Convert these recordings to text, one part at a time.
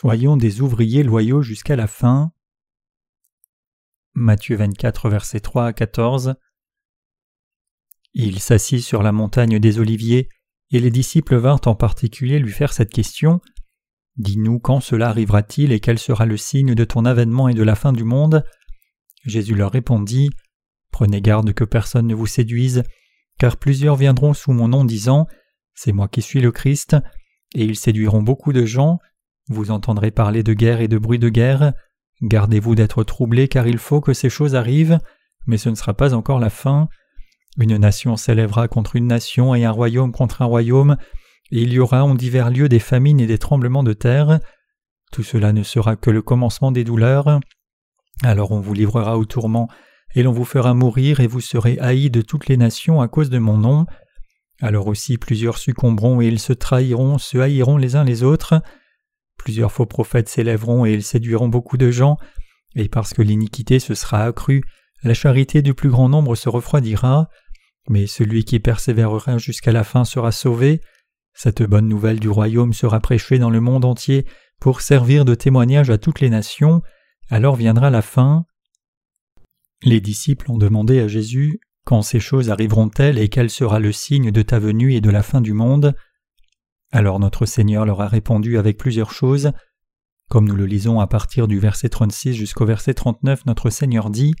Soyons des ouvriers loyaux jusqu'à la fin. Matthieu 24, versets 3 à 14. Il s'assit sur la montagne des Oliviers, et les disciples vinrent en particulier lui faire cette question. Dis-nous quand cela arrivera-t-il et quel sera le signe de ton avènement et de la fin du monde? Jésus leur répondit Prenez garde que personne ne vous séduise, car plusieurs viendront sous mon nom disant C'est moi qui suis le Christ, et ils séduiront beaucoup de gens. Vous entendrez parler de guerre et de bruit de guerre. Gardez-vous d'être troublés, car il faut que ces choses arrivent, mais ce ne sera pas encore la fin. Une nation s'élèvera contre une nation et un royaume contre un royaume, et il y aura en divers lieux des famines et des tremblements de terre. Tout cela ne sera que le commencement des douleurs. Alors on vous livrera au tourment, et l'on vous fera mourir, et vous serez haïs de toutes les nations à cause de mon nom. Alors aussi plusieurs succomberont, et ils se trahiront, se haïront les uns les autres. Plusieurs faux prophètes s'élèveront, et ils séduiront beaucoup de gens, et parce que l'iniquité se sera accrue, la charité du plus grand nombre se refroidira, mais celui qui persévérera jusqu'à la fin sera sauvé. Cette bonne nouvelle du royaume sera prêchée dans le monde entier pour servir de témoignage à toutes les nations, alors viendra la fin. Les disciples ont demandé à Jésus Quand ces choses arriveront-elles et quel sera le signe de ta venue et de la fin du monde? Alors notre Seigneur leur a répondu avec plusieurs choses. Comme nous le lisons à partir du verset 36 jusqu'au verset 39, notre Seigneur dit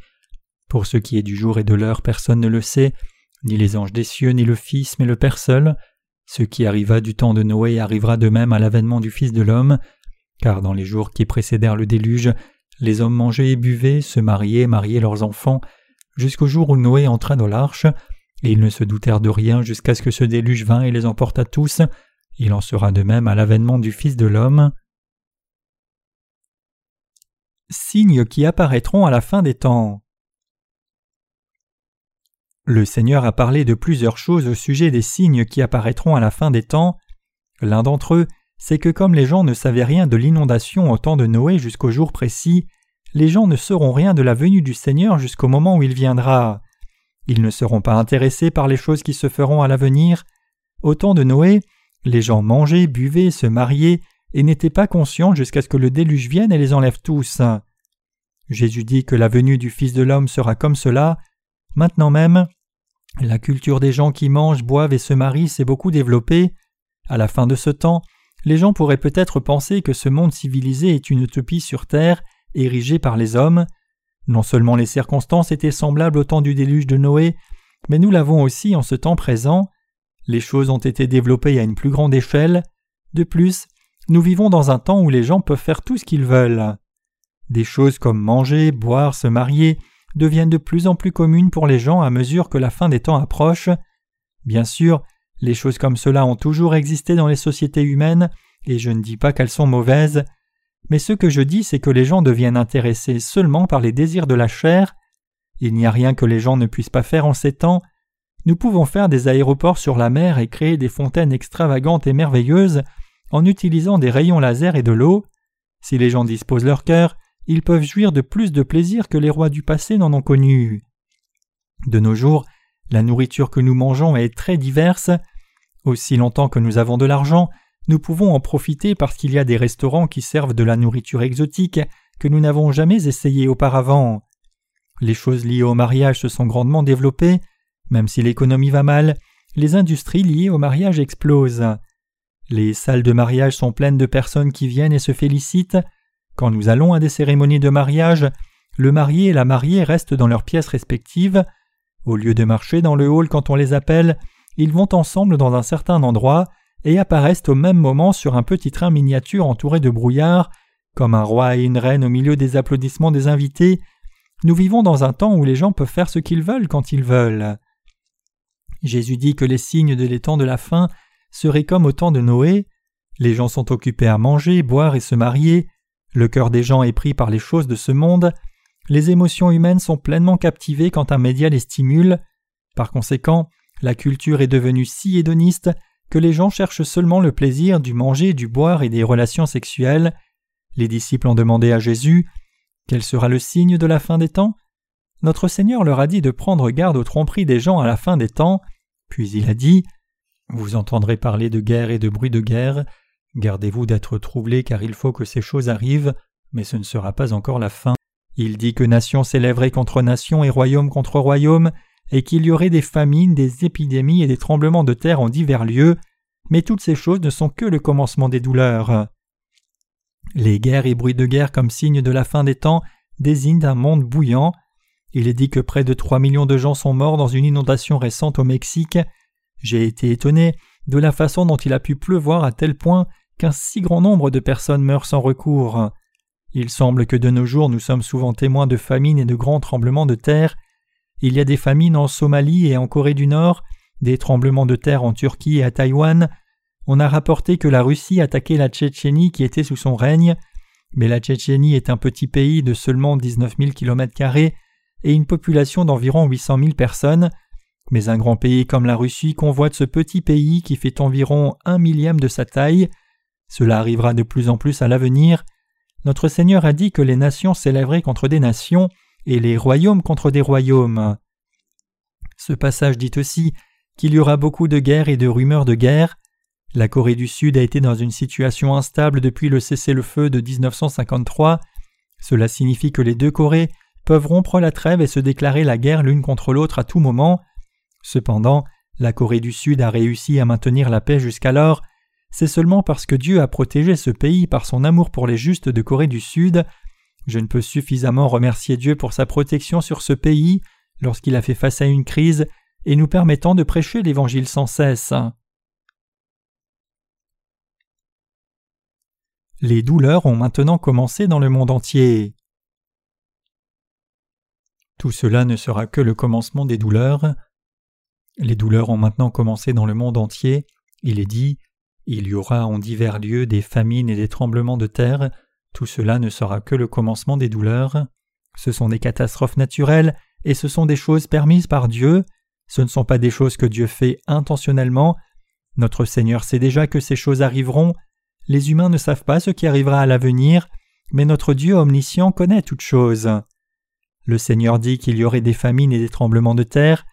Pour ce qui est du jour et de l'heure, personne ne le sait, ni les anges des cieux, ni le Fils, mais le Père seul. Ce qui arriva du temps de Noé arrivera de même à l'avènement du Fils de l'homme, car dans les jours qui précédèrent le déluge, les hommes mangeaient et buvaient, se mariaient, mariaient leurs enfants, jusqu'au jour où Noé entra dans l'arche, et ils ne se doutèrent de rien jusqu'à ce que ce déluge vînt et les emporta tous. Il en sera de même à l'avènement du Fils de l'homme. Signes qui apparaîtront à la fin des temps. Le Seigneur a parlé de plusieurs choses au sujet des signes qui apparaîtront à la fin des temps. L'un d'entre eux c'est que comme les gens ne savaient rien de l'inondation au temps de Noé jusqu'au jour précis, les gens ne sauront rien de la venue du Seigneur jusqu'au moment où il viendra. Ils ne seront pas intéressés par les choses qui se feront à l'avenir. Au temps de Noé, les gens mangeaient, buvaient, se mariaient, et n'étaient pas conscients jusqu'à ce que le déluge vienne et les enlève tous. Jésus dit que la venue du Fils de l'homme sera comme cela. Maintenant même, la culture des gens qui mangent, boivent et se marient s'est beaucoup développée. À la fin de ce temps, les gens pourraient peut-être penser que ce monde civilisé est une utopie sur Terre, érigée par les hommes. Non seulement les circonstances étaient semblables au temps du déluge de Noé, mais nous l'avons aussi en ce temps présent. Les choses ont été développées à une plus grande échelle. De plus, nous vivons dans un temps où les gens peuvent faire tout ce qu'ils veulent. Des choses comme manger, boire, se marier deviennent de plus en plus communes pour les gens à mesure que la fin des temps approche. Bien sûr, les choses comme cela ont toujours existé dans les sociétés humaines, et je ne dis pas qu'elles sont mauvaises, mais ce que je dis c'est que les gens deviennent intéressés seulement par les désirs de la chair. Il n'y a rien que les gens ne puissent pas faire en ces temps. Nous pouvons faire des aéroports sur la mer et créer des fontaines extravagantes et merveilleuses en utilisant des rayons laser et de l'eau. Si les gens disposent leur cœur, ils peuvent jouir de plus de plaisir que les rois du passé n'en ont connu. De nos jours, la nourriture que nous mangeons est très diverse. Aussi longtemps que nous avons de l'argent, nous pouvons en profiter parce qu'il y a des restaurants qui servent de la nourriture exotique que nous n'avons jamais essayé auparavant. Les choses liées au mariage se sont grandement développées, même si l'économie va mal, les industries liées au mariage explosent. Les salles de mariage sont pleines de personnes qui viennent et se félicitent. Quand nous allons à des cérémonies de mariage, le marié et la mariée restent dans leurs pièces respectives. Au lieu de marcher dans le hall quand on les appelle, ils vont ensemble dans un certain endroit et apparaissent au même moment sur un petit train miniature entouré de brouillard, comme un roi et une reine au milieu des applaudissements des invités. Nous vivons dans un temps où les gens peuvent faire ce qu'ils veulent quand ils veulent. Jésus dit que les signes de l'étang de la fin seraient comme au temps de Noé. Les gens sont occupés à manger, boire et se marier. Le cœur des gens est pris par les choses de ce monde les émotions humaines sont pleinement captivées quand un média les stimule. Par conséquent, la culture est devenue si hédoniste que les gens cherchent seulement le plaisir du manger, du boire et des relations sexuelles. Les disciples ont demandé à Jésus Quel sera le signe de la fin des temps? Notre Seigneur leur a dit de prendre garde aux tromperies des gens à la fin des temps, puis il a dit Vous entendrez parler de guerre et de bruit de guerre. Gardez-vous d'être troublés car il faut que ces choses arrivent, mais ce ne sera pas encore la fin. Il dit que nation s'élèverait contre nation et royaume contre royaume, et qu'il y aurait des famines, des épidémies et des tremblements de terre en divers lieux, mais toutes ces choses ne sont que le commencement des douleurs. Les guerres et bruits de guerre comme signe de la fin des temps désignent un monde bouillant. Il est dit que près de trois millions de gens sont morts dans une inondation récente au Mexique. J'ai été étonné de la façon dont il a pu pleuvoir à tel point qu'un si grand nombre de personnes meurent sans recours. Il semble que de nos jours nous sommes souvent témoins de famines et de grands tremblements de terre. Il y a des famines en Somalie et en Corée du Nord, des tremblements de terre en Turquie et à Taïwan. On a rapporté que la Russie attaquait la Tchétchénie qui était sous son règne, mais la Tchétchénie est un petit pays de seulement 19 000 km et une population d'environ 800 000 personnes, mais un grand pays comme la Russie convoite ce petit pays qui fait environ un millième de sa taille. Cela arrivera de plus en plus à l'avenir. Notre Seigneur a dit que les nations s'élèveraient contre des nations et les royaumes contre des royaumes. Ce passage dit aussi qu'il y aura beaucoup de guerres et de rumeurs de guerre. La Corée du Sud a été dans une situation instable depuis le cessez-le-feu de 1953. Cela signifie que les deux Corées peuvent rompre la trêve et se déclarer la guerre l'une contre l'autre à tout moment. Cependant, la Corée du Sud a réussi à maintenir la paix jusqu'alors. C'est seulement parce que Dieu a protégé ce pays par son amour pour les justes de Corée du Sud. Je ne peux suffisamment remercier Dieu pour sa protection sur ce pays lorsqu'il a fait face à une crise et nous permettant de prêcher l'Évangile sans cesse. Les douleurs ont maintenant commencé dans le monde entier. Tout cela ne sera que le commencement des douleurs. Les douleurs ont maintenant commencé dans le monde entier. Il est dit Il y aura en divers lieux des famines et des tremblements de terre. Tout cela ne sera que le commencement des douleurs. Ce sont des catastrophes naturelles et ce sont des choses permises par Dieu. Ce ne sont pas des choses que Dieu fait intentionnellement. Notre Seigneur sait déjà que ces choses arriveront. Les humains ne savent pas ce qui arrivera à l'avenir, mais notre Dieu omniscient connaît toutes choses. Le Seigneur dit qu'il y aurait des famines et des tremblements de terre.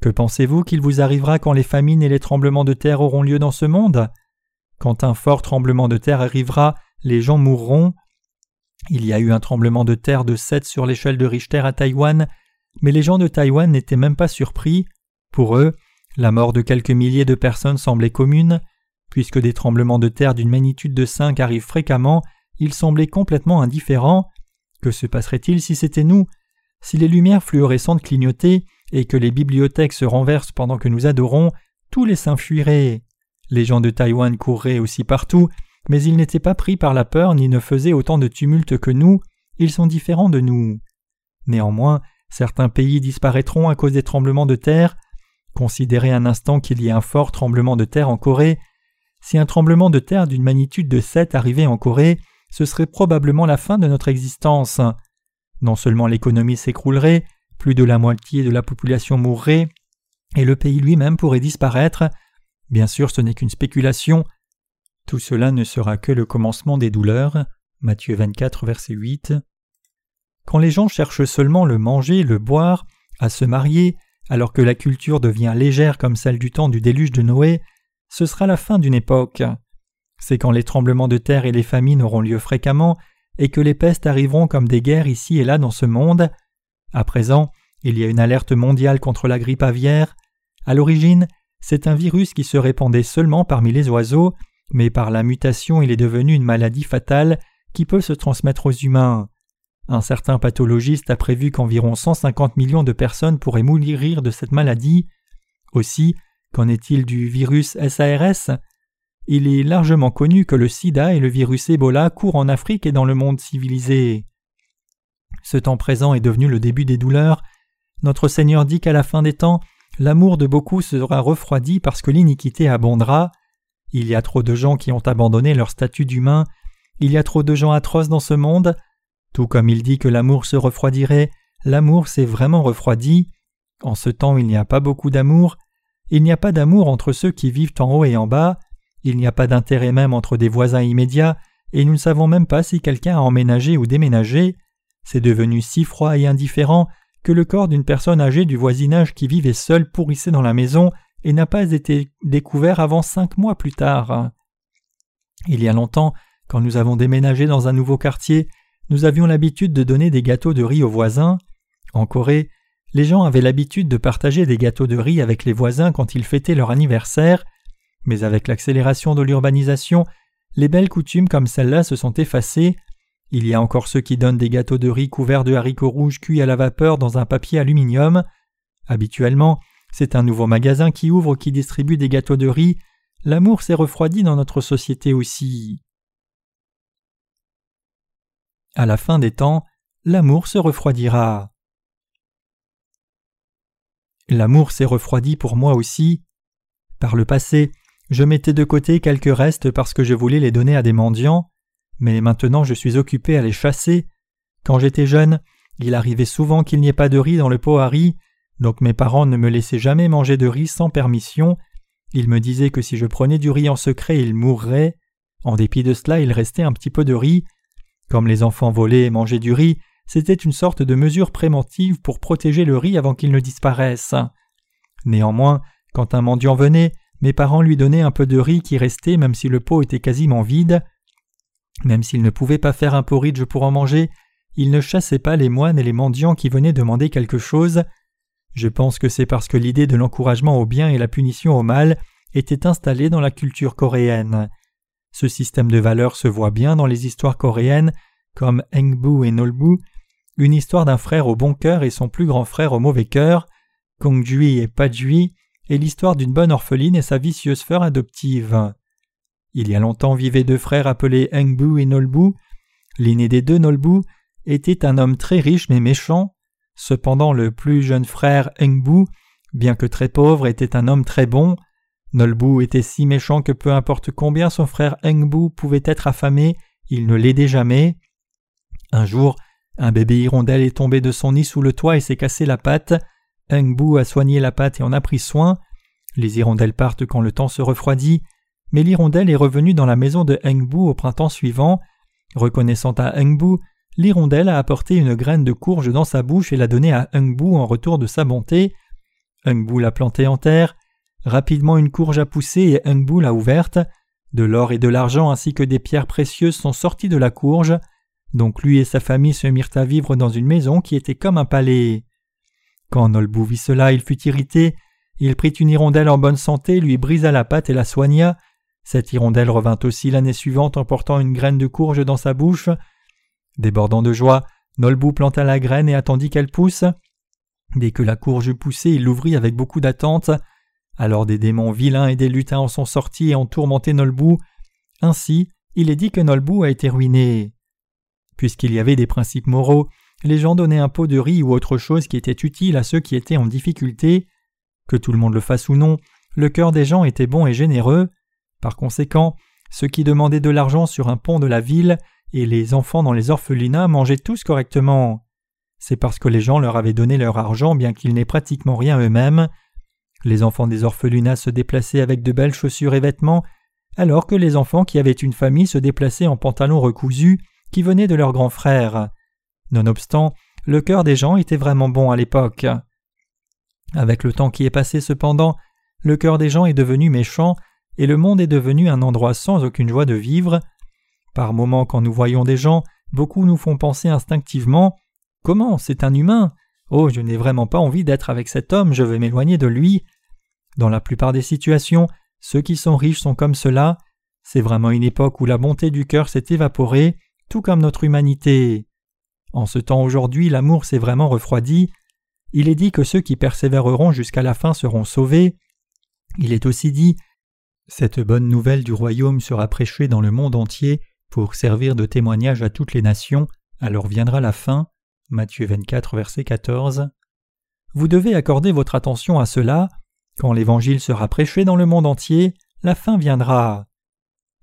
Que pensez-vous qu'il vous arrivera quand les famines et les tremblements de terre auront lieu dans ce monde? Quand un fort tremblement de terre arrivera, les gens mourront. Il y a eu un tremblement de terre de 7 sur l'échelle de Richter à Taïwan, mais les gens de Taïwan n'étaient même pas surpris. Pour eux, la mort de quelques milliers de personnes semblait commune. Puisque des tremblements de terre d'une magnitude de 5 arrivent fréquemment, ils semblaient complètement indifférents. Que se passerait-il si c'était nous? Si les lumières fluorescentes clignotaient, et que les bibliothèques se renversent pendant que nous adorons, tous les saints fuiraient. Les gens de Taïwan courraient aussi partout, mais ils n'étaient pas pris par la peur ni ne faisaient autant de tumulte que nous, ils sont différents de nous. Néanmoins, certains pays disparaîtront à cause des tremblements de terre. Considérez un instant qu'il y ait un fort tremblement de terre en Corée. Si un tremblement de terre d'une magnitude de 7 arrivait en Corée, ce serait probablement la fin de notre existence. Non seulement l'économie s'écroulerait, plus de la moitié de la population mourrait, et le pays lui-même pourrait disparaître. Bien sûr, ce n'est qu'une spéculation. Tout cela ne sera que le commencement des douleurs. Matthieu 24, verset 8. Quand les gens cherchent seulement le manger, le boire, à se marier, alors que la culture devient légère comme celle du temps du déluge de Noé, ce sera la fin d'une époque. C'est quand les tremblements de terre et les famines auront lieu fréquemment, et que les pestes arriveront comme des guerres ici et là dans ce monde, à présent, il y a une alerte mondiale contre la grippe aviaire. À l'origine, c'est un virus qui se répandait seulement parmi les oiseaux, mais par la mutation il est devenu une maladie fatale qui peut se transmettre aux humains. Un certain pathologiste a prévu qu'environ 150 millions de personnes pourraient mourir de cette maladie. Aussi, qu'en est-il du virus SARS Il est largement connu que le sida et le virus Ebola courent en Afrique et dans le monde civilisé. Ce temps présent est devenu le début des douleurs. Notre Seigneur dit qu'à la fin des temps, l'amour de beaucoup sera refroidi parce que l'iniquité abondera. Il y a trop de gens qui ont abandonné leur statut d'humain. Il y a trop de gens atroces dans ce monde. Tout comme il dit que l'amour se refroidirait, l'amour s'est vraiment refroidi. En ce temps, il n'y a pas beaucoup d'amour. Il n'y a pas d'amour entre ceux qui vivent en haut et en bas. Il n'y a pas d'intérêt même entre des voisins immédiats, et nous ne savons même pas si quelqu'un a emménagé ou déménagé. C'est devenu si froid et indifférent que le corps d'une personne âgée du voisinage qui vivait seule pourrissait dans la maison et n'a pas été découvert avant cinq mois plus tard. Il y a longtemps, quand nous avons déménagé dans un nouveau quartier, nous avions l'habitude de donner des gâteaux de riz aux voisins. En Corée, les gens avaient l'habitude de partager des gâteaux de riz avec les voisins quand ils fêtaient leur anniversaire, mais avec l'accélération de l'urbanisation, les belles coutumes comme celle-là se sont effacées. Il y a encore ceux qui donnent des gâteaux de riz couverts de haricots rouges cuits à la vapeur dans un papier aluminium. Habituellement, c'est un nouveau magasin qui ouvre qui distribue des gâteaux de riz. L'amour s'est refroidi dans notre société aussi. À la fin des temps, l'amour se refroidira. L'amour s'est refroidi pour moi aussi. Par le passé, je mettais de côté quelques restes parce que je voulais les donner à des mendiants, mais maintenant je suis occupé à les chasser. Quand j'étais jeune, il arrivait souvent qu'il n'y ait pas de riz dans le pot à riz, donc mes parents ne me laissaient jamais manger de riz sans permission. Ils me disaient que si je prenais du riz en secret, il mourrait. En dépit de cela, il restait un petit peu de riz. Comme les enfants volaient et mangeaient du riz, c'était une sorte de mesure préventive pour protéger le riz avant qu'il ne disparaisse. Néanmoins, quand un mendiant venait, mes parents lui donnaient un peu de riz qui restait même si le pot était quasiment vide. Même s'ils ne pouvaient pas faire un porridge pour en manger, ils ne chassaient pas les moines et les mendiants qui venaient demander quelque chose. Je pense que c'est parce que l'idée de l'encouragement au bien et la punition au mal était installée dans la culture coréenne. Ce système de valeurs se voit bien dans les histoires coréennes comme Engbu et Nolbu, une histoire d'un frère au bon cœur et son plus grand frère au mauvais cœur, Kongjui et Pajui, et l'histoire d'une bonne orpheline et sa vicieuse sœur adoptive. Il y a longtemps vivaient deux frères appelés Engbu et Nolbu. L'aîné des deux, Nolbu, était un homme très riche mais méchant. Cependant, le plus jeune frère Engbu, bien que très pauvre, était un homme très bon. Nolbu était si méchant que peu importe combien son frère Engbu pouvait être affamé, il ne l'aidait jamais. Un jour, un bébé hirondelle est tombé de son nid sous le toit et s'est cassé la patte. Engbu a soigné la patte et en a pris soin. Les hirondelles partent quand le temps se refroidit, mais l'hirondelle est revenue dans la maison de Engbu au printemps suivant. Reconnaissant à Engbu, l'hirondelle a apporté une graine de courge dans sa bouche et l'a donnée à Engbu en retour de sa bonté. Engbu l'a plantée en terre. Rapidement une courge a poussé et Engbu l'a ouverte. De l'or et de l'argent ainsi que des pierres précieuses sont sortis de la courge. Donc lui et sa famille se mirent à vivre dans une maison qui était comme un palais. Quand Nolbou vit cela, il fut irrité. Il prit une hirondelle en bonne santé, lui brisa la patte et la soigna. Cette hirondelle revint aussi l'année suivante en portant une graine de courge dans sa bouche. Débordant de joie, Nolbou planta la graine et attendit qu'elle pousse. Dès que la courge poussait, il l'ouvrit avec beaucoup d'attente. Alors des démons vilains et des lutins en sont sortis et ont tourmenté Nolbou. Ainsi, il est dit que Nolbou a été ruiné. Puisqu'il y avait des principes moraux, les gens donnaient un pot de riz ou autre chose qui était utile à ceux qui étaient en difficulté. Que tout le monde le fasse ou non, le cœur des gens était bon et généreux. Par conséquent, ceux qui demandaient de l'argent sur un pont de la ville et les enfants dans les orphelinats mangeaient tous correctement. C'est parce que les gens leur avaient donné leur argent bien qu'ils n'aient pratiquement rien eux-mêmes. Les enfants des orphelinats se déplaçaient avec de belles chaussures et vêtements, alors que les enfants qui avaient une famille se déplaçaient en pantalons recousus qui venaient de leurs grands frères. Nonobstant, le cœur des gens était vraiment bon à l'époque. Avec le temps qui est passé cependant, le cœur des gens est devenu méchant, et le monde est devenu un endroit sans aucune joie de vivre. Par moments, quand nous voyons des gens, beaucoup nous font penser instinctivement Comment C'est un humain? Oh, je n'ai vraiment pas envie d'être avec cet homme, je veux m'éloigner de lui. Dans la plupart des situations, ceux qui sont riches sont comme cela. C'est vraiment une époque où la bonté du cœur s'est évaporée, tout comme notre humanité. En ce temps aujourd'hui, l'amour s'est vraiment refroidi. Il est dit que ceux qui persévéreront jusqu'à la fin seront sauvés. Il est aussi dit Cette bonne nouvelle du royaume sera prêchée dans le monde entier pour servir de témoignage à toutes les nations, alors viendra la fin. Matthieu 24, verset 14. Vous devez accorder votre attention à cela. Quand l'Évangile sera prêché dans le monde entier, la fin viendra.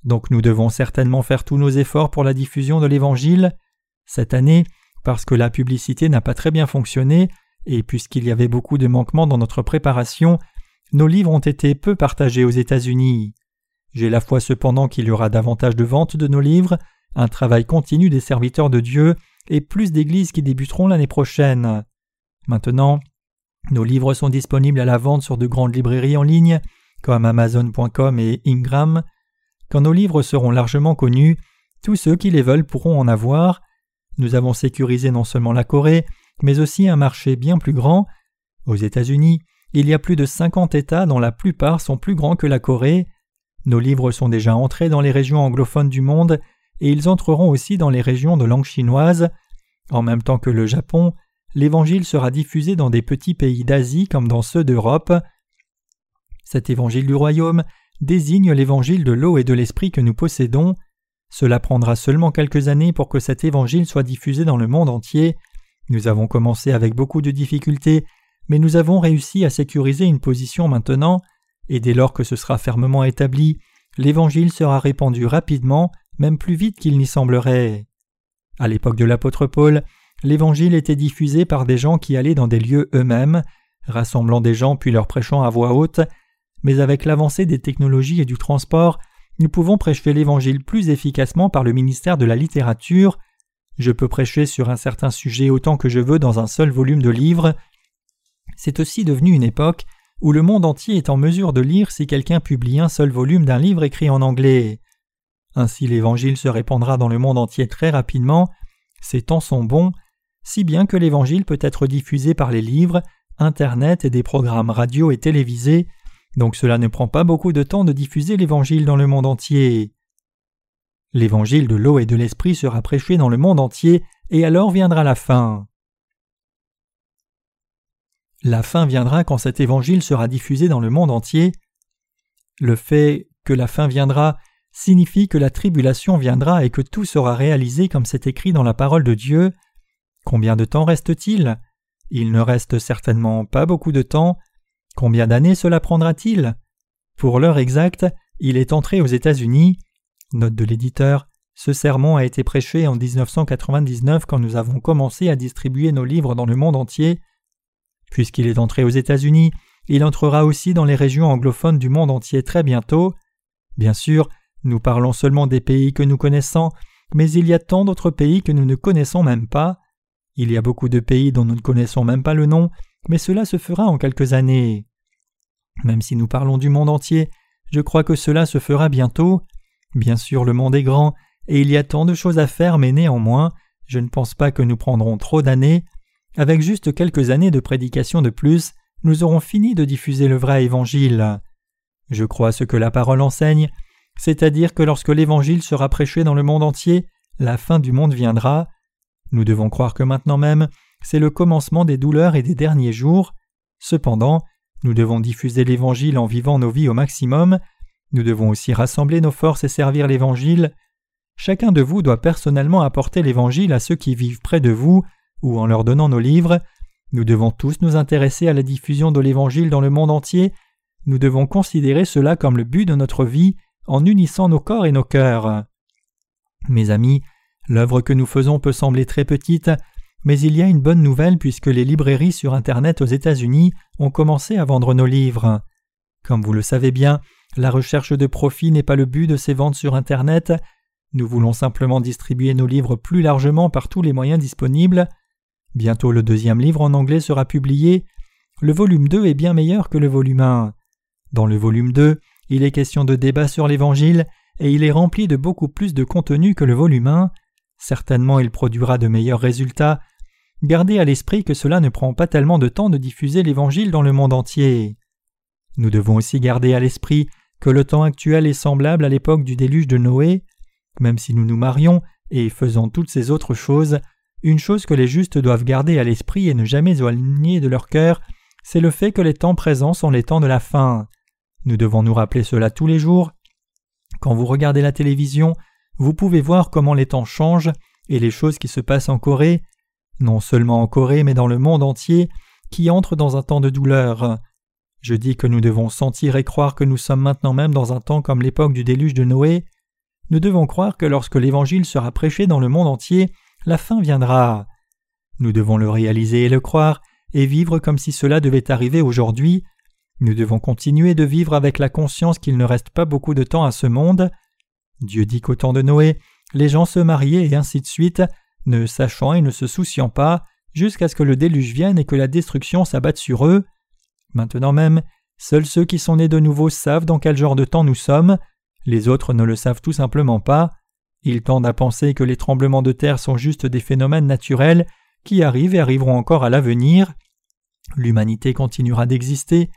Donc nous devons certainement faire tous nos efforts pour la diffusion de l'Évangile. Cette année, parce que la publicité n'a pas très bien fonctionné, et puisqu'il y avait beaucoup de manquements dans notre préparation, nos livres ont été peu partagés aux États-Unis. J'ai la foi cependant qu'il y aura davantage de ventes de nos livres, un travail continu des serviteurs de Dieu et plus d'églises qui débuteront l'année prochaine. Maintenant, nos livres sont disponibles à la vente sur de grandes librairies en ligne comme Amazon.com et Ingram. quand nos livres seront largement connus, tous ceux qui les veulent pourront en avoir. Nous avons sécurisé non seulement la Corée, mais aussi un marché bien plus grand. Aux États-Unis, il y a plus de 50 États dont la plupart sont plus grands que la Corée. Nos livres sont déjà entrés dans les régions anglophones du monde et ils entreront aussi dans les régions de langue chinoise. En même temps que le Japon, l'Évangile sera diffusé dans des petits pays d'Asie comme dans ceux d'Europe. Cet Évangile du royaume désigne l'Évangile de l'eau et de l'Esprit que nous possédons. Cela prendra seulement quelques années pour que cet Évangile soit diffusé dans le monde entier. Nous avons commencé avec beaucoup de difficultés, mais nous avons réussi à sécuriser une position maintenant, et dès lors que ce sera fermement établi, l'Évangile sera répandu rapidement, même plus vite qu'il n'y semblerait. À l'époque de l'apôtre Paul, l'Évangile était diffusé par des gens qui allaient dans des lieux eux-mêmes, rassemblant des gens puis leur prêchant à voix haute, mais avec l'avancée des technologies et du transport, nous pouvons prêcher l'Évangile plus efficacement par le ministère de la littérature. Je peux prêcher sur un certain sujet autant que je veux dans un seul volume de livres. C'est aussi devenu une époque où le monde entier est en mesure de lire si quelqu'un publie un seul volume d'un livre écrit en anglais. Ainsi l'Évangile se répandra dans le monde entier très rapidement, ces temps sont bons, si bien que l'Évangile peut être diffusé par les livres, Internet et des programmes radio et télévisés, donc cela ne prend pas beaucoup de temps de diffuser l'Évangile dans le monde entier. L'Évangile de l'eau et de l'Esprit sera prêché dans le monde entier, et alors viendra la fin. La fin viendra quand cet Évangile sera diffusé dans le monde entier. Le fait que la fin viendra signifie que la tribulation viendra et que tout sera réalisé comme c'est écrit dans la parole de Dieu. Combien de temps reste-t-il? Il ne reste certainement pas beaucoup de temps. Combien d'années cela prendra-t-il? Pour l'heure exacte, il est entré aux États-Unis. Note de l'éditeur ce sermon a été prêché en 1999 quand nous avons commencé à distribuer nos livres dans le monde entier. Puisqu'il est entré aux États-Unis, il entrera aussi dans les régions anglophones du monde entier très bientôt. Bien sûr, nous parlons seulement des pays que nous connaissons, mais il y a tant d'autres pays que nous ne connaissons même pas. Il y a beaucoup de pays dont nous ne connaissons même pas le nom, mais cela se fera en quelques années. Même si nous parlons du monde entier, je crois que cela se fera bientôt. Bien sûr, le monde est grand, et il y a tant de choses à faire, mais néanmoins, je ne pense pas que nous prendrons trop d'années. Avec juste quelques années de prédication de plus, nous aurons fini de diffuser le vrai évangile. Je crois ce que la parole enseigne, c'est-à-dire que lorsque l'évangile sera prêché dans le monde entier, la fin du monde viendra. Nous devons croire que maintenant même, c'est le commencement des douleurs et des derniers jours. Cependant, nous devons diffuser l'Évangile en vivant nos vies au maximum. Nous devons aussi rassembler nos forces et servir l'Évangile. Chacun de vous doit personnellement apporter l'Évangile à ceux qui vivent près de vous ou en leur donnant nos livres. Nous devons tous nous intéresser à la diffusion de l'Évangile dans le monde entier. Nous devons considérer cela comme le but de notre vie en unissant nos corps et nos cœurs. Mes amis, l'œuvre que nous faisons peut sembler très petite, mais il y a une bonne nouvelle puisque les librairies sur Internet aux États-Unis ont commencé à vendre nos livres. Comme vous le savez bien, la recherche de profit n'est pas le but de ces ventes sur Internet. Nous voulons simplement distribuer nos livres plus largement par tous les moyens disponibles. Bientôt le deuxième livre en anglais sera publié. Le volume 2 est bien meilleur que le volume 1. Dans le volume 2, il est question de débat sur l'Évangile et il est rempli de beaucoup plus de contenu que le volume 1. Certainement il produira de meilleurs résultats Gardez à l'esprit que cela ne prend pas tellement de temps de diffuser l'Évangile dans le monde entier. Nous devons aussi garder à l'esprit que le temps actuel est semblable à l'époque du déluge de Noé. Même si nous nous marions et faisons toutes ces autres choses, une chose que les justes doivent garder à l'esprit et ne jamais éloigner de leur cœur, c'est le fait que les temps présents sont les temps de la fin. Nous devons nous rappeler cela tous les jours. Quand vous regardez la télévision, vous pouvez voir comment les temps changent et les choses qui se passent en Corée, non seulement en Corée mais dans le monde entier, qui entre dans un temps de douleur. Je dis que nous devons sentir et croire que nous sommes maintenant même dans un temps comme l'époque du déluge de Noé. Nous devons croire que lorsque l'Évangile sera prêché dans le monde entier, la fin viendra. Nous devons le réaliser et le croire, et vivre comme si cela devait arriver aujourd'hui. Nous devons continuer de vivre avec la conscience qu'il ne reste pas beaucoup de temps à ce monde. Dieu dit qu'au temps de Noé, les gens se mariaient et ainsi de suite, ne sachant et ne se souciant pas, jusqu'à ce que le déluge vienne et que la destruction s'abatte sur eux. Maintenant même, seuls ceux qui sont nés de nouveau savent dans quel genre de temps nous sommes. Les autres ne le savent tout simplement pas. Ils tendent à penser que les tremblements de terre sont juste des phénomènes naturels qui arrivent et arriveront encore à l'avenir. L'humanité continuera d'exister.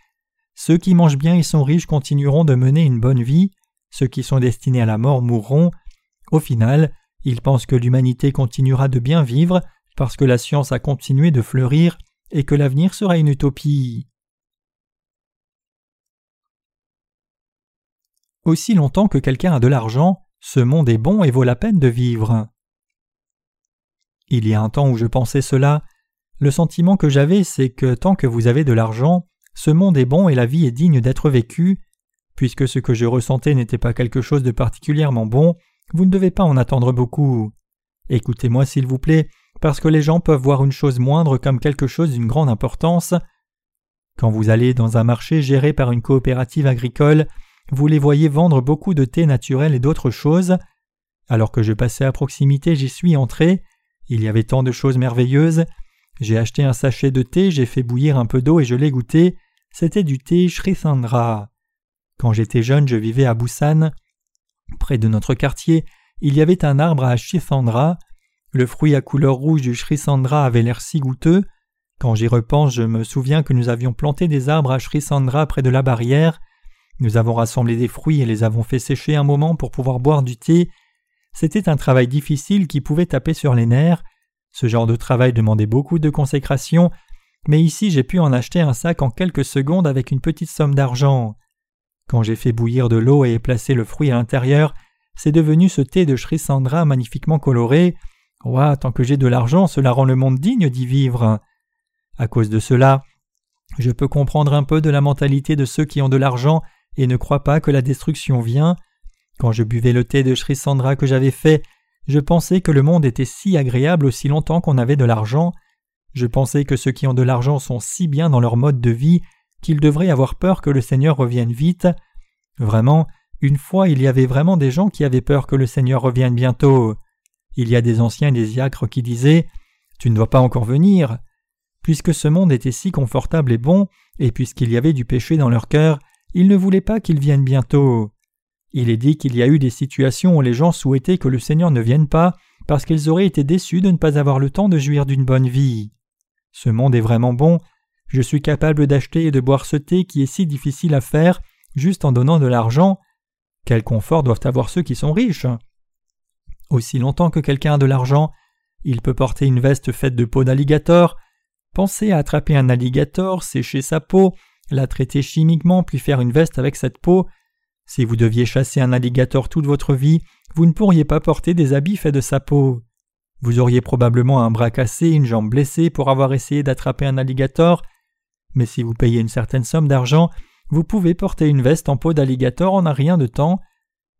Ceux qui mangent bien et sont riches continueront de mener une bonne vie. Ceux qui sont destinés à la mort mourront. Au final, ils pensent que l'humanité continuera de bien vivre parce que la science a continué de fleurir et que l'avenir sera une utopie. Aussi longtemps que quelqu'un a de l'argent, ce monde est bon et vaut la peine de vivre. Il y a un temps où je pensais cela, le sentiment que j'avais c'est que tant que vous avez de l'argent, ce monde est bon et la vie est digne d'être vécue. Puisque ce que je ressentais n'était pas quelque chose de particulièrement bon, vous ne devez pas en attendre beaucoup. Écoutez-moi s'il vous plaît, parce que les gens peuvent voir une chose moindre comme quelque chose d'une grande importance. Quand vous allez dans un marché géré par une coopérative agricole, vous les voyez vendre beaucoup de thé naturel et d'autres choses. Alors que je passais à proximité, j'y suis entré. Il y avait tant de choses merveilleuses. J'ai acheté un sachet de thé, j'ai fait bouillir un peu d'eau et je l'ai goûté. C'était du thé Srisandra. Quand j'étais jeune, je vivais à Busan. Près de notre quartier, il y avait un arbre à Srisandra. Le fruit à couleur rouge du Srisandra avait l'air si goûteux. Quand j'y repense, je me souviens que nous avions planté des arbres à Srisandra près de la barrière. Nous avons rassemblé des fruits et les avons fait sécher un moment pour pouvoir boire du thé. C'était un travail difficile qui pouvait taper sur les nerfs. Ce genre de travail demandait beaucoup de consécration, mais ici j'ai pu en acheter un sac en quelques secondes avec une petite somme d'argent. Quand j'ai fait bouillir de l'eau et placé le fruit à l'intérieur, c'est devenu ce thé de Srisandra magnifiquement coloré. Ouah, tant que j'ai de l'argent, cela rend le monde digne d'y vivre. À cause de cela, je peux comprendre un peu de la mentalité de ceux qui ont de l'argent et ne croient pas que la destruction vient. Quand je buvais le thé de Srisandra que j'avais fait, je pensais que le monde était si agréable aussi longtemps qu'on avait de l'argent. Je pensais que ceux qui ont de l'argent sont si bien dans leur mode de vie qu'ils devraient avoir peur que le Seigneur revienne vite. Vraiment, une fois il y avait vraiment des gens qui avaient peur que le Seigneur revienne bientôt. Il y a des anciens et des diacres qui disaient Tu ne dois pas encore venir. Puisque ce monde était si confortable et bon, et puisqu'il y avait du péché dans leur cœur, ils ne voulaient pas qu'il vienne bientôt. Il est dit qu'il y a eu des situations où les gens souhaitaient que le Seigneur ne vienne pas parce qu'ils auraient été déçus de ne pas avoir le temps de jouir d'une bonne vie. Ce monde est vraiment bon, je suis capable d'acheter et de boire ce thé qui est si difficile à faire juste en donnant de l'argent. Quel confort doivent avoir ceux qui sont riches? Aussi longtemps que quelqu'un a de l'argent, il peut porter une veste faite de peau d'alligator, penser à attraper un alligator, sécher sa peau, la traiter chimiquement puis faire une veste avec cette peau, si vous deviez chasser un alligator toute votre vie, vous ne pourriez pas porter des habits faits de sa peau. Vous auriez probablement un bras cassé, une jambe blessée pour avoir essayé d'attraper un alligator, mais si vous payez une certaine somme d'argent, vous pouvez porter une veste en peau d'alligator en un rien de temps.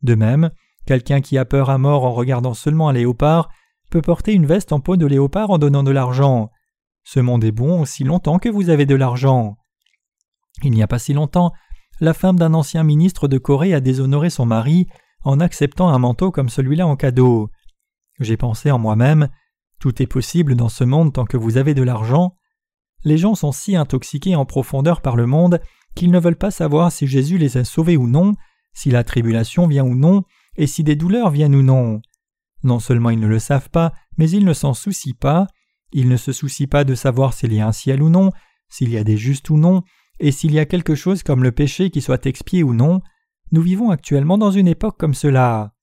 De même, quelqu'un qui a peur à mort en regardant seulement un léopard peut porter une veste en peau de léopard en donnant de l'argent. Ce monde est bon aussi longtemps que vous avez de l'argent. Il n'y a pas si longtemps, la femme d'un ancien ministre de Corée a déshonoré son mari en acceptant un manteau comme celui-là en cadeau. J'ai pensé en moi-même tout est possible dans ce monde tant que vous avez de l'argent. Les gens sont si intoxiqués en profondeur par le monde qu'ils ne veulent pas savoir si Jésus les a sauvés ou non, si la tribulation vient ou non, et si des douleurs viennent ou non. Non seulement ils ne le savent pas, mais ils ne s'en soucient pas. Ils ne se soucient pas de savoir s'il y a un ciel ou non, s'il y a des justes ou non, et s'il y a quelque chose comme le péché qui soit expié ou non, nous vivons actuellement dans une époque comme cela.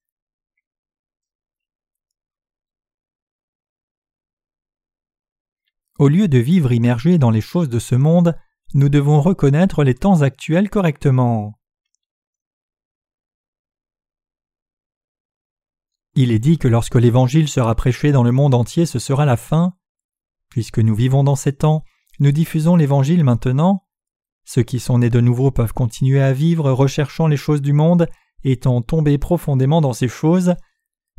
Au lieu de vivre immergés dans les choses de ce monde, nous devons reconnaître les temps actuels correctement. Il est dit que lorsque l'Évangile sera prêché dans le monde entier, ce sera la fin. Puisque nous vivons dans ces temps, nous diffusons l'Évangile maintenant, ceux qui sont nés de nouveau peuvent continuer à vivre recherchant les choses du monde, étant tombés profondément dans ces choses,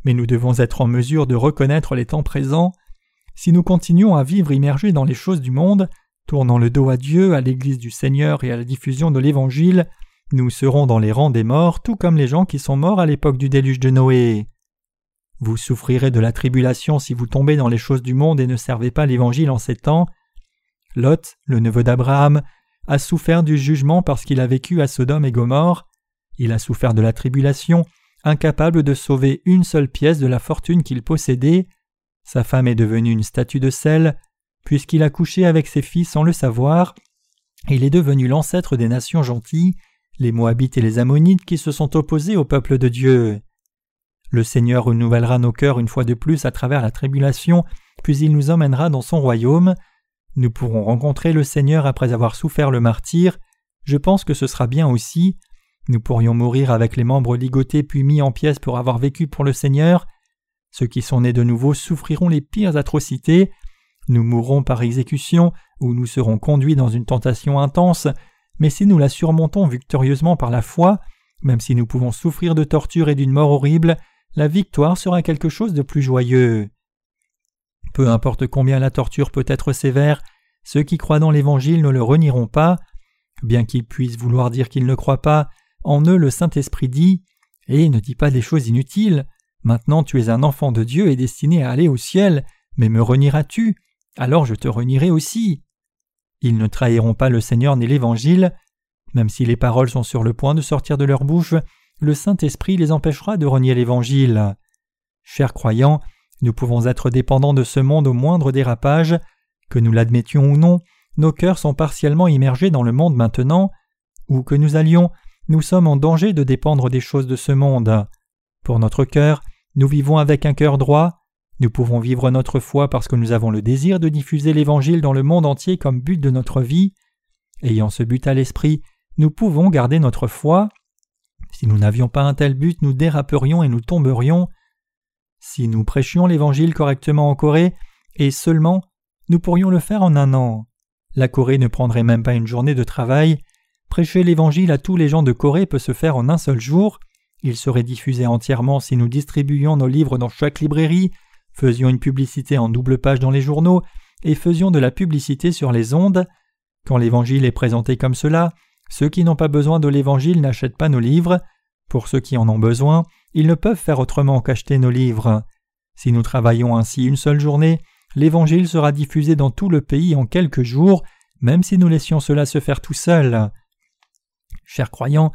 mais nous devons être en mesure de reconnaître les temps présents. Si nous continuons à vivre immergés dans les choses du monde, tournant le dos à Dieu, à l'Église du Seigneur et à la diffusion de l'Évangile, nous serons dans les rangs des morts, tout comme les gens qui sont morts à l'époque du déluge de Noé. Vous souffrirez de la tribulation si vous tombez dans les choses du monde et ne servez pas l'Évangile en ces temps. Lot, le neveu d'Abraham, a souffert du jugement parce qu'il a vécu à Sodome et Gomorre. il a souffert de la tribulation, incapable de sauver une seule pièce de la fortune qu'il possédait. Sa femme est devenue une statue de sel, puisqu'il a couché avec ses filles sans le savoir. Il est devenu l'ancêtre des nations gentilles, les Moabites et les Ammonites qui se sont opposés au peuple de Dieu. Le Seigneur renouvellera nos cœurs une fois de plus à travers la tribulation, puis il nous emmènera dans son royaume. Nous pourrons rencontrer le Seigneur après avoir souffert le martyr. Je pense que ce sera bien aussi. Nous pourrions mourir avec les membres ligotés puis mis en pièces pour avoir vécu pour le Seigneur. Ceux qui sont nés de nouveau souffriront les pires atrocités. Nous mourrons par exécution ou nous serons conduits dans une tentation intense, mais si nous la surmontons victorieusement par la foi, même si nous pouvons souffrir de torture et d'une mort horrible, la victoire sera quelque chose de plus joyeux. Peu importe combien la torture peut être sévère, ceux qui croient dans l'Évangile ne le renieront pas. Bien qu'ils puissent vouloir dire qu'ils ne croient pas, en eux le Saint-Esprit dit Et ne dis pas des choses inutiles. Maintenant tu es un enfant de Dieu et destiné à aller au ciel, mais me renieras-tu? Alors je te renierai aussi. Ils ne trahiront pas le Seigneur ni l'Évangile. Même si les paroles sont sur le point de sortir de leur bouche, le Saint-Esprit les empêchera de renier l'Évangile. Chers croyants, nous pouvons être dépendants de ce monde au moindre dérapage. Que nous l'admettions ou non, nos cœurs sont partiellement immergés dans le monde maintenant. Où que nous allions, nous sommes en danger de dépendre des choses de ce monde. Pour notre cœur, nous vivons avec un cœur droit. Nous pouvons vivre notre foi parce que nous avons le désir de diffuser l'Évangile dans le monde entier comme but de notre vie. Ayant ce but à l'esprit, nous pouvons garder notre foi. Si nous n'avions pas un tel but, nous déraperions et nous tomberions. Si nous prêchions l'Évangile correctement en Corée, et seulement, nous pourrions le faire en un an. La Corée ne prendrait même pas une journée de travail. Prêcher l'Évangile à tous les gens de Corée peut se faire en un seul jour. Il serait diffusé entièrement si nous distribuions nos livres dans chaque librairie, faisions une publicité en double page dans les journaux et faisions de la publicité sur les ondes. Quand l'Évangile est présenté comme cela, ceux qui n'ont pas besoin de l'Évangile n'achètent pas nos livres. Pour ceux qui en ont besoin, ils ne peuvent faire autrement qu'acheter nos livres. Si nous travaillons ainsi une seule journée, l'Évangile sera diffusé dans tout le pays en quelques jours, même si nous laissions cela se faire tout seul. Chers croyants,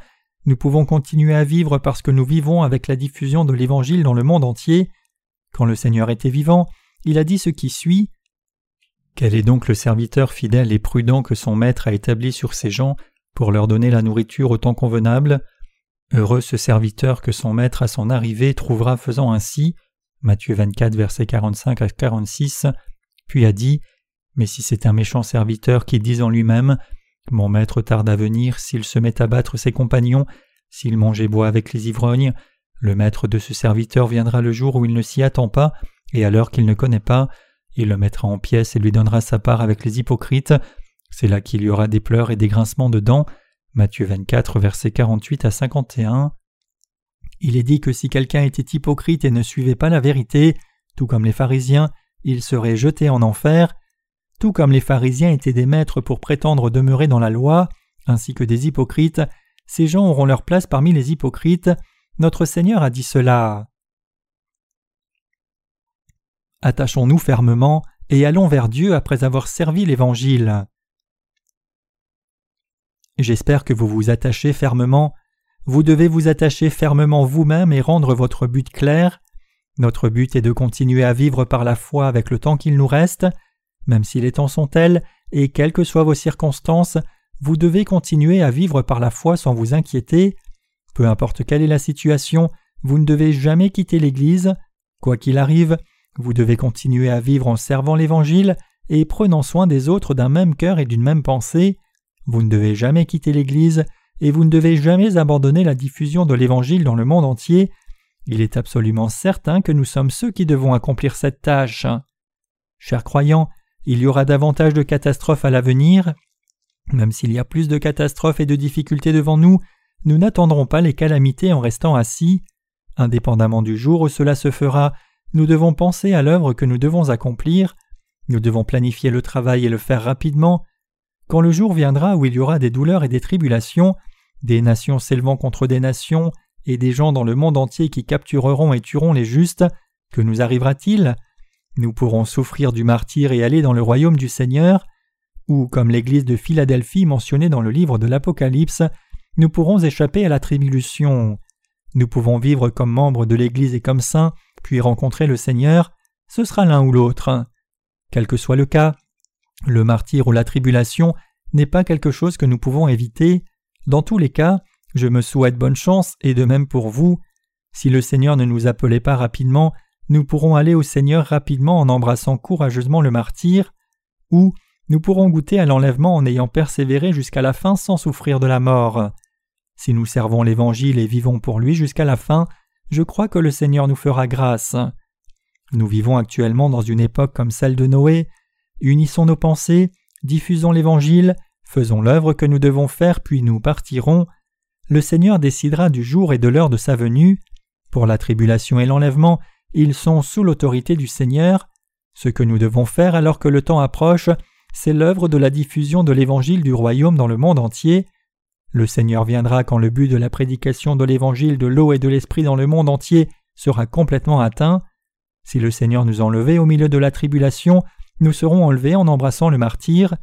nous pouvons continuer à vivre parce que nous vivons avec la diffusion de l'Évangile dans le monde entier. Quand le Seigneur était vivant, il a dit ce qui suit. Quel est donc le serviteur fidèle et prudent que son maître a établi sur ses gens pour leur donner la nourriture au temps convenable? Heureux ce serviteur que son maître à son arrivée trouvera faisant ainsi. Matthieu 24, versets 45 à 46, puis a dit Mais si c'est un méchant serviteur qui dit en lui-même Mon maître tarde à venir, s'il se met à battre ses compagnons, s'il mange et boit avec les ivrognes, le maître de ce serviteur viendra le jour où il ne s'y attend pas, et à l'heure qu'il ne connaît pas, il le mettra en pièces et lui donnera sa part avec les hypocrites. C'est là qu'il y aura des pleurs et des grincements de dents. Matthieu 24, versets 48 à 51. Il est dit que si quelqu'un était hypocrite et ne suivait pas la vérité, tout comme les pharisiens, il serait jeté en enfer. Tout comme les pharisiens étaient des maîtres pour prétendre demeurer dans la loi, ainsi que des hypocrites, ces gens auront leur place parmi les hypocrites. Notre Seigneur a dit cela. Attachons-nous fermement et allons vers Dieu après avoir servi l'Évangile. J'espère que vous vous attachez fermement. Vous devez vous attacher fermement vous-même et rendre votre but clair. Notre but est de continuer à vivre par la foi avec le temps qu'il nous reste. Même si les temps sont tels, et quelles que soient vos circonstances, vous devez continuer à vivre par la foi sans vous inquiéter. Peu importe quelle est la situation, vous ne devez jamais quitter l'Église. Quoi qu'il arrive, vous devez continuer à vivre en servant l'Évangile et prenant soin des autres d'un même cœur et d'une même pensée. Vous ne devez jamais quitter l'Église et vous ne devez jamais abandonner la diffusion de l'Évangile dans le monde entier. Il est absolument certain que nous sommes ceux qui devons accomplir cette tâche. Chers croyants, il y aura davantage de catastrophes à l'avenir. Même s'il y a plus de catastrophes et de difficultés devant nous, nous n'attendrons pas les calamités en restant assis. Indépendamment du jour où cela se fera, nous devons penser à l'œuvre que nous devons accomplir. Nous devons planifier le travail et le faire rapidement. Quand le jour viendra où il y aura des douleurs et des tribulations, des nations s'élevant contre des nations, et des gens dans le monde entier qui captureront et tueront les justes, que nous arrivera-t-il? Nous pourrons souffrir du martyr et aller dans le royaume du Seigneur, ou comme l'église de Philadelphie mentionnée dans le livre de l'Apocalypse, nous pourrons échapper à la tribulation. Nous pouvons vivre comme membres de l'Église et comme saints, puis rencontrer le Seigneur, ce sera l'un ou l'autre. Quel que soit le cas, le martyr ou la tribulation n'est pas quelque chose que nous pouvons éviter. Dans tous les cas, je me souhaite bonne chance et de même pour vous. Si le Seigneur ne nous appelait pas rapidement, nous pourrons aller au Seigneur rapidement en embrassant courageusement le martyr, ou nous pourrons goûter à l'enlèvement en ayant persévéré jusqu'à la fin sans souffrir de la mort. Si nous servons l'Évangile et vivons pour lui jusqu'à la fin, je crois que le Seigneur nous fera grâce. Nous vivons actuellement dans une époque comme celle de Noé. Unissons nos pensées, diffusons l'Évangile, faisons l'œuvre que nous devons faire, puis nous partirons. Le Seigneur décidera du jour et de l'heure de sa venue. Pour la tribulation et l'enlèvement, ils sont sous l'autorité du Seigneur. Ce que nous devons faire alors que le temps approche, c'est l'œuvre de la diffusion de l'Évangile du royaume dans le monde entier. Le Seigneur viendra quand le but de la prédication de l'Évangile de l'eau et de l'Esprit dans le monde entier sera complètement atteint. Si le Seigneur nous enlevait au milieu de la tribulation, nous serons enlevés en embrassant le martyr.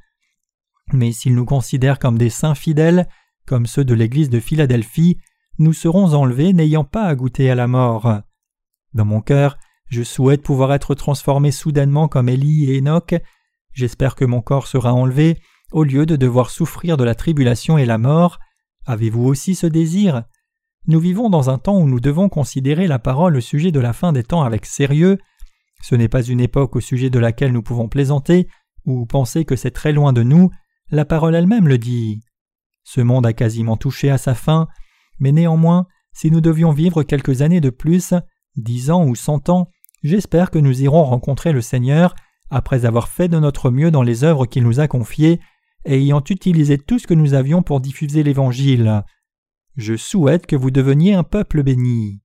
Mais s'il nous considère comme des saints fidèles, comme ceux de l'Église de Philadelphie, nous serons enlevés n'ayant pas à goûter à la mort. Dans mon cœur, je souhaite pouvoir être transformé soudainement comme Élie et Enoch. J'espère que mon corps sera enlevé au lieu de devoir souffrir de la tribulation et la mort. Avez-vous aussi ce désir? Nous vivons dans un temps où nous devons considérer la parole au sujet de la fin des temps avec sérieux. Ce n'est pas une époque au sujet de laquelle nous pouvons plaisanter ou penser que c'est très loin de nous, la parole elle-même le dit. Ce monde a quasiment touché à sa fin, mais néanmoins, si nous devions vivre quelques années de plus, dix ans ou cent ans, j'espère que nous irons rencontrer le Seigneur après avoir fait de notre mieux dans les œuvres qu'il nous a confiées et ayant utilisé tout ce que nous avions pour diffuser l'Évangile. Je souhaite que vous deveniez un peuple béni.